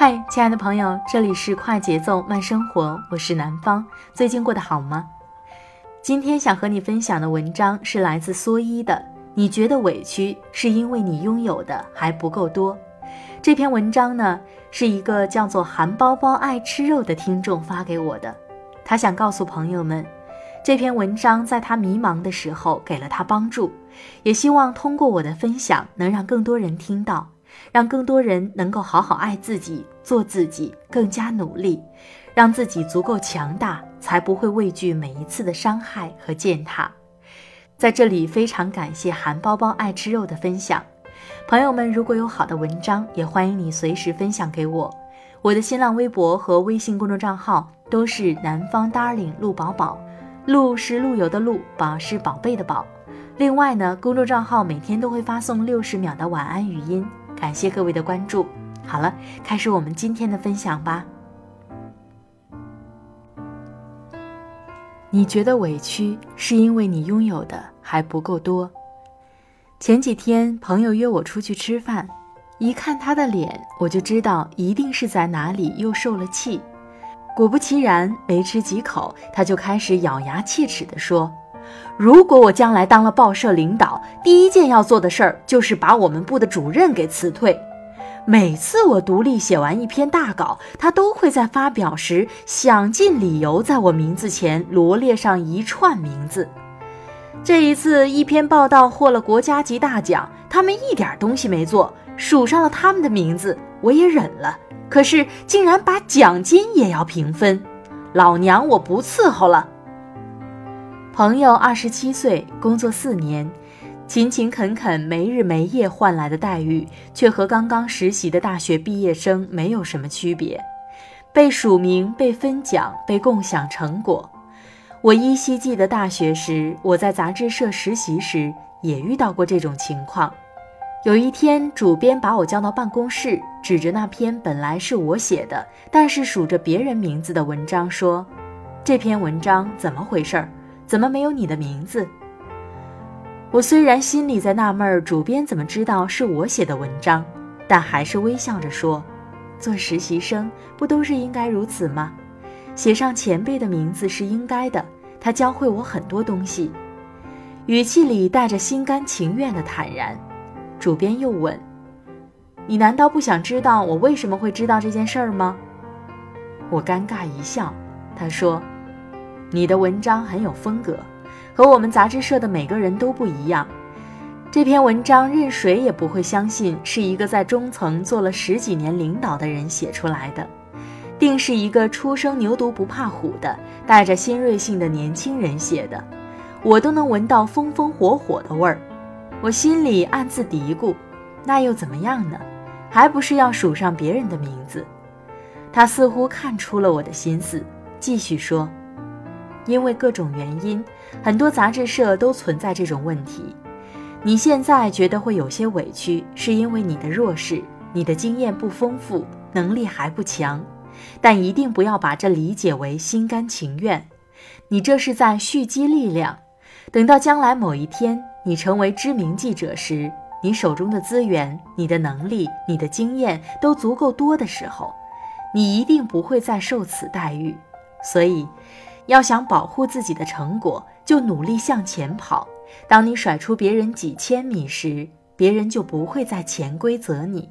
嗨，亲爱的朋友，这里是快节奏慢生活，我是南方。最近过得好吗？今天想和你分享的文章是来自蓑衣的。你觉得委屈，是因为你拥有的还不够多。这篇文章呢，是一个叫做韩包包爱吃肉的听众发给我的。他想告诉朋友们，这篇文章在他迷茫的时候给了他帮助，也希望通过我的分享，能让更多人听到。让更多人能够好好爱自己，做自己，更加努力，让自己足够强大，才不会畏惧每一次的伤害和践踏。在这里，非常感谢韩包包爱吃肉的分享。朋友们，如果有好的文章，也欢迎你随时分享给我。我的新浪微博和微信公众账号都是南方 darling 陆宝宝，陆是陆游的陆，宝是宝贝的宝。另外呢，公众账号每天都会发送六十秒的晚安语音。感谢各位的关注。好了，开始我们今天的分享吧。你觉得委屈，是因为你拥有的还不够多。前几天朋友约我出去吃饭，一看他的脸，我就知道一定是在哪里又受了气。果不其然，没吃几口，他就开始咬牙切齿地说。如果我将来当了报社领导，第一件要做的事儿就是把我们部的主任给辞退。每次我独立写完一篇大稿，他都会在发表时想尽理由在我名字前罗列上一串名字。这一次，一篇报道获了国家级大奖，他们一点东西没做，署上了他们的名字，我也忍了。可是，竟然把奖金也要平分，老娘我不伺候了。朋友二十七岁，工作四年，勤勤恳恳，没日没夜换来的待遇，却和刚刚实习的大学毕业生没有什么区别。被署名、被分奖、被共享成果。我依稀记得大学时，我在杂志社实习时也遇到过这种情况。有一天，主编把我叫到办公室，指着那篇本来是我写的，但是署着别人名字的文章说：“这篇文章怎么回事儿？”怎么没有你的名字？我虽然心里在纳闷儿，主编怎么知道是我写的文章，但还是微笑着说：“做实习生不都是应该如此吗？写上前辈的名字是应该的，他教会我很多东西。”语气里带着心甘情愿的坦然。主编又问：“你难道不想知道我为什么会知道这件事儿吗？”我尴尬一笑，他说。你的文章很有风格，和我们杂志社的每个人都不一样。这篇文章任谁也不会相信是一个在中层做了十几年领导的人写出来的，定是一个初生牛犊不怕虎的、带着新锐性的年轻人写的。我都能闻到风风火火的味儿，我心里暗自嘀咕：那又怎么样呢？还不是要署上别人的名字？他似乎看出了我的心思，继续说。因为各种原因，很多杂志社都存在这种问题。你现在觉得会有些委屈，是因为你的弱势，你的经验不丰富，能力还不强。但一定不要把这理解为心甘情愿，你这是在蓄积力量。等到将来某一天你成为知名记者时，你手中的资源、你的能力、你的经验都足够多的时候，你一定不会再受此待遇。所以，要想保护自己的成果，就努力向前跑。当你甩出别人几千米时，别人就不会再潜规则你。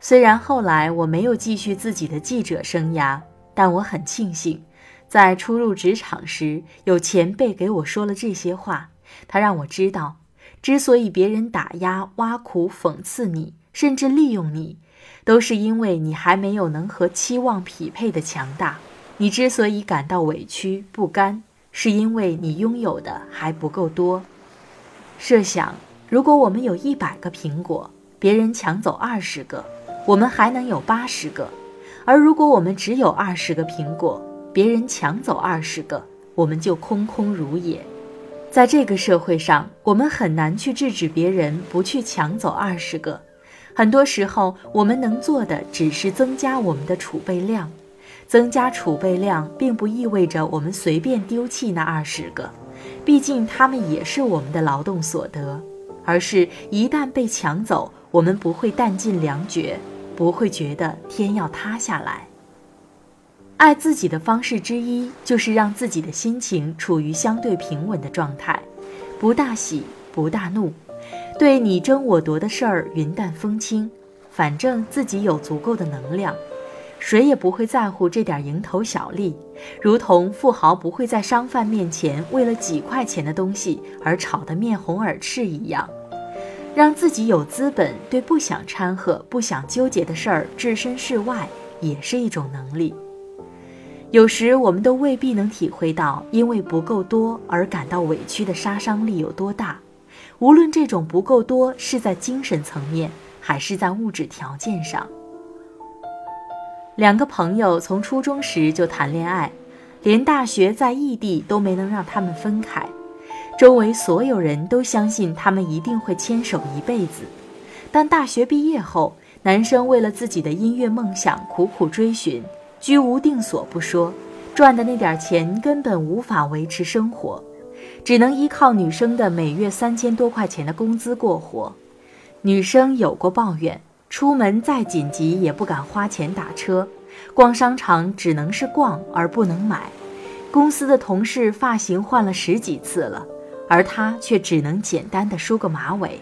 虽然后来我没有继续自己的记者生涯，但我很庆幸，在初入职场时，有前辈给我说了这些话。他让我知道，之所以别人打压、挖苦、讽刺你，甚至利用你，都是因为你还没有能和期望匹配的强大。你之所以感到委屈不甘，是因为你拥有的还不够多。设想。如果我们有一百个苹果，别人抢走二十个，我们还能有八十个；而如果我们只有二十个苹果，别人抢走二十个，我们就空空如也。在这个社会上，我们很难去制止别人不去抢走二十个。很多时候，我们能做的只是增加我们的储备量。增加储备量，并不意味着我们随便丢弃那二十个，毕竟他们也是我们的劳动所得。而是一旦被抢走，我们不会弹尽粮绝，不会觉得天要塌下来。爱自己的方式之一，就是让自己的心情处于相对平稳的状态，不大喜，不大怒，对你争我夺的事儿云淡风轻，反正自己有足够的能量。谁也不会在乎这点蝇头小利，如同富豪不会在商贩面前为了几块钱的东西而吵得面红耳赤一样。让自己有资本对不想掺和、不想纠结的事儿置身事外，也是一种能力。有时我们都未必能体会到因为不够多而感到委屈的杀伤力有多大，无论这种不够多是在精神层面还是在物质条件上。两个朋友从初中时就谈恋爱，连大学在异地都没能让他们分开。周围所有人都相信他们一定会牵手一辈子，但大学毕业后，男生为了自己的音乐梦想苦苦追寻，居无定所不说，赚的那点钱根本无法维持生活，只能依靠女生的每月三千多块钱的工资过活。女生有过抱怨。出门再紧急也不敢花钱打车，逛商场只能是逛而不能买。公司的同事发型换了十几次了，而她却只能简单的梳个马尾。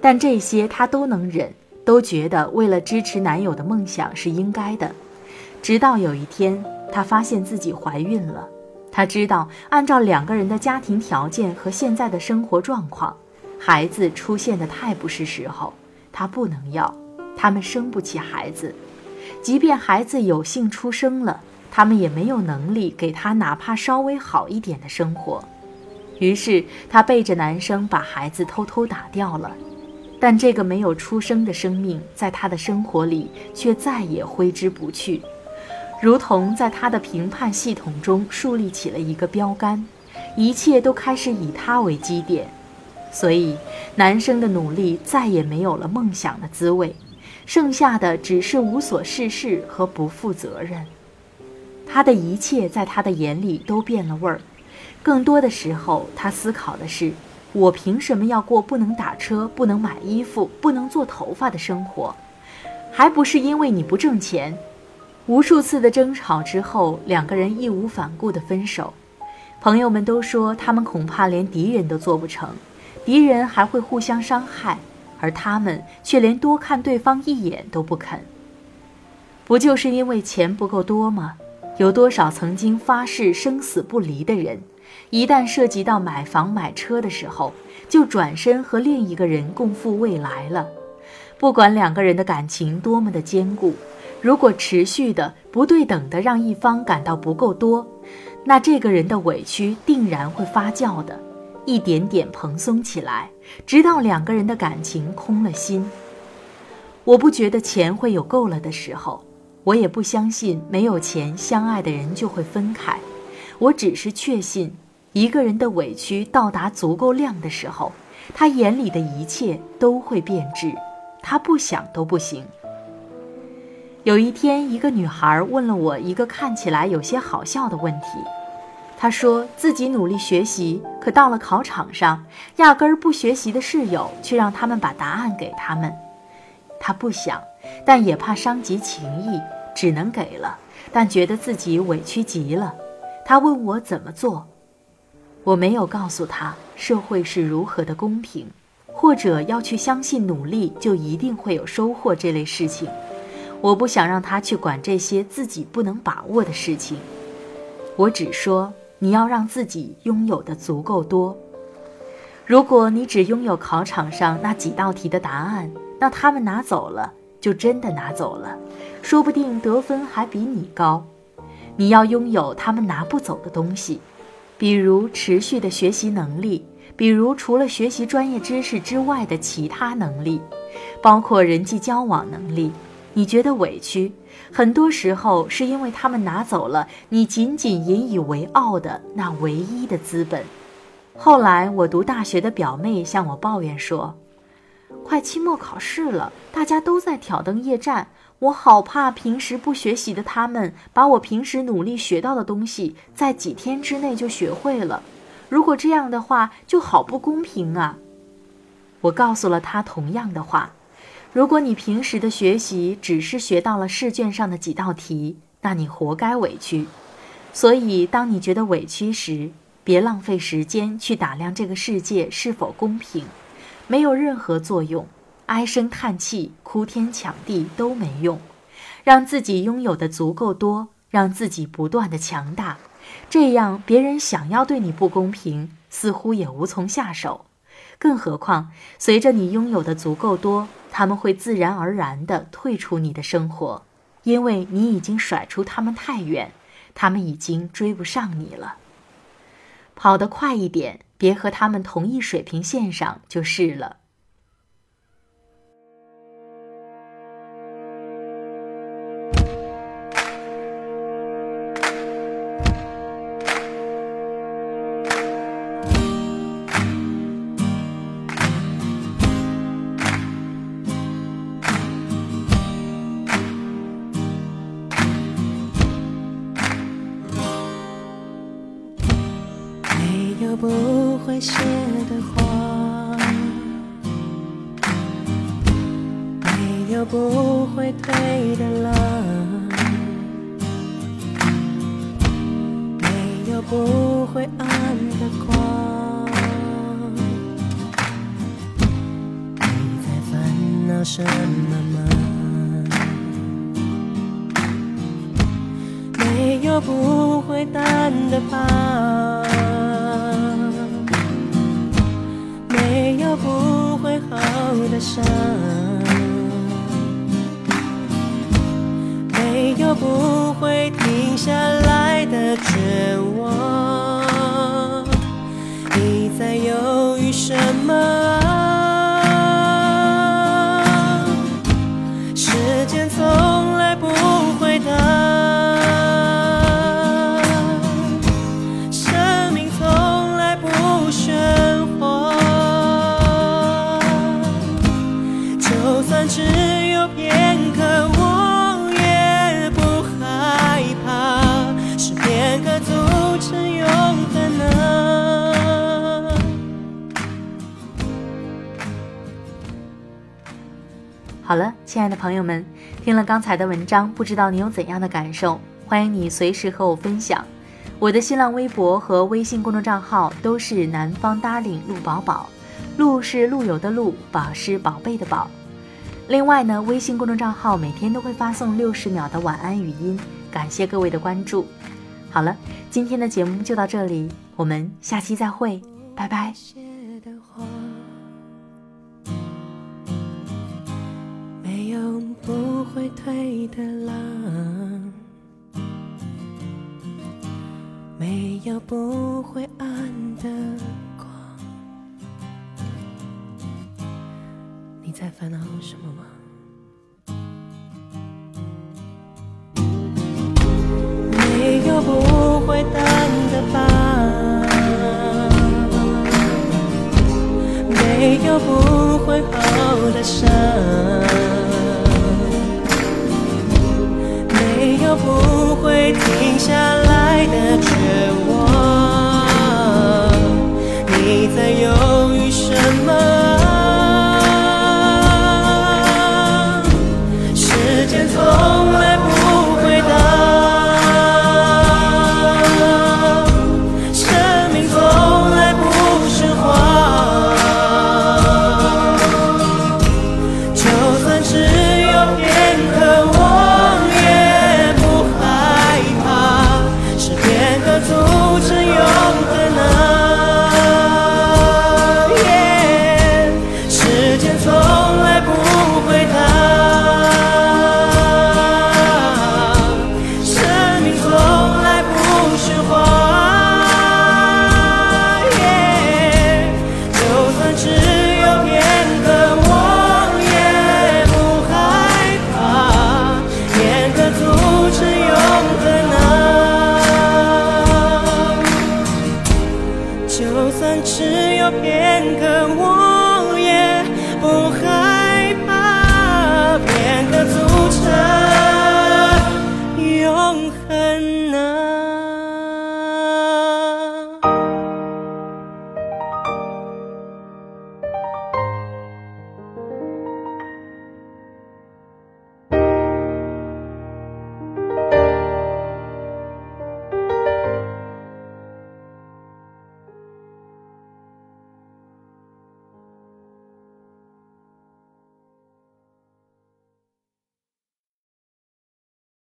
但这些她都能忍，都觉得为了支持男友的梦想是应该的。直到有一天，她发现自己怀孕了。她知道，按照两个人的家庭条件和现在的生活状况，孩子出现的太不是时候，她不能要。他们生不起孩子，即便孩子有幸出生了，他们也没有能力给他哪怕稍微好一点的生活。于是，她背着男生把孩子偷偷打掉了。但这个没有出生的生命，在她的生活里却再也挥之不去，如同在她的评判系统中树立起了一个标杆，一切都开始以他为基点。所以，男生的努力再也没有了梦想的滋味。剩下的只是无所事事和不负责任。他的一切在他的眼里都变了味儿。更多的时候，他思考的是：我凭什么要过不能打车、不能买衣服、不能做头发的生活？还不是因为你不挣钱？无数次的争吵之后，两个人义无反顾的分手。朋友们都说，他们恐怕连敌人都做不成，敌人还会互相伤害。而他们却连多看对方一眼都不肯，不就是因为钱不够多吗？有多少曾经发誓生死不离的人，一旦涉及到买房买车的时候，就转身和另一个人共赴未来了？不管两个人的感情多么的坚固，如果持续的不对等的让一方感到不够多，那这个人的委屈定然会发酵的。一点点蓬松起来，直到两个人的感情空了心。我不觉得钱会有够了的时候，我也不相信没有钱相爱的人就会分开。我只是确信，一个人的委屈到达足够量的时候，他眼里的一切都会变质，他不想都不行。有一天，一个女孩问了我一个看起来有些好笑的问题。他说自己努力学习，可到了考场上，压根儿不学习的室友却让他们把答案给他们。他不想，但也怕伤及情谊，只能给了，但觉得自己委屈极了。他问我怎么做，我没有告诉他社会是如何的公平，或者要去相信努力就一定会有收获这类事情。我不想让他去管这些自己不能把握的事情。我只说你要让自己拥有的足够多。如果你只拥有考场上那几道题的答案，那他们拿走了就真的拿走了，说不定得分还比你高。你要拥有他们拿不走的东西，比如持续的学习能力，比如除了学习专业知识之外的其他能力，包括人际交往能力。你觉得委屈，很多时候是因为他们拿走了你仅仅引以为傲的那唯一的资本。后来我读大学的表妹向我抱怨说：“快期末考试了，大家都在挑灯夜战，我好怕平时不学习的他们把我平时努力学到的东西在几天之内就学会了。如果这样的话，就好不公平啊！”我告诉了她同样的话。如果你平时的学习只是学到了试卷上的几道题，那你活该委屈。所以，当你觉得委屈时，别浪费时间去打量这个世界是否公平，没有任何作用。唉声叹气、哭天抢地都没用。让自己拥有的足够多，让自己不断的强大，这样别人想要对你不公平，似乎也无从下手。更何况，随着你拥有的足够多。他们会自然而然地退出你的生活，因为你已经甩出他们太远，他们已经追不上你了。跑得快一点，别和他们同一水平线上就是了。没有不会退的浪，没有不会暗的光。你在烦恼什么吗？没有不会淡的疤。没有不会好的伤，不会停下来的绝望你在犹豫什么时间从来不回答生命从来不喧哗就算只有片刻亲爱的朋友们，听了刚才的文章，不知道你有怎样的感受？欢迎你随时和我分享。我的新浪微博和微信公众账号都是南方 darling 陆宝宝，陆是陆游的陆，宝是宝贝的宝。另外呢，微信公众账号每天都会发送六十秒的晚安语音，感谢各位的关注。好了，今天的节目就到这里，我们下期再会，拜拜。不会退的浪，没有不会暗的光。你在烦恼什么吗？没有不会淡的疤，没有不会好的伤。不会停下来的绝望。你在右